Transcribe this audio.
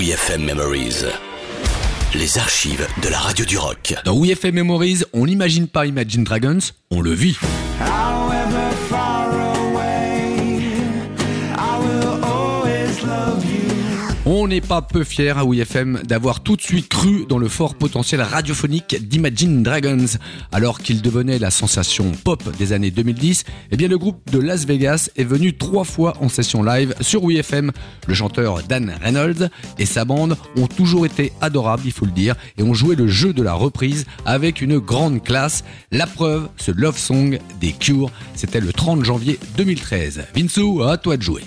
WeFM Memories. Les archives de la radio du rock. Dans WeFM Memories, on n'imagine pas Imagine Dragons, on le vit. However far On n'est pas peu fiers à WeFM d'avoir tout de suite cru dans le fort potentiel radiophonique d'Imagine Dragons. Alors qu'il devenait la sensation pop des années 2010, eh bien le groupe de Las Vegas est venu trois fois en session live sur WeFM. Le chanteur Dan Reynolds et sa bande ont toujours été adorables, il faut le dire, et ont joué le jeu de la reprise avec une grande classe. La preuve, ce love song des Cure, c'était le 30 janvier 2013. Vinsou, à toi de jouer.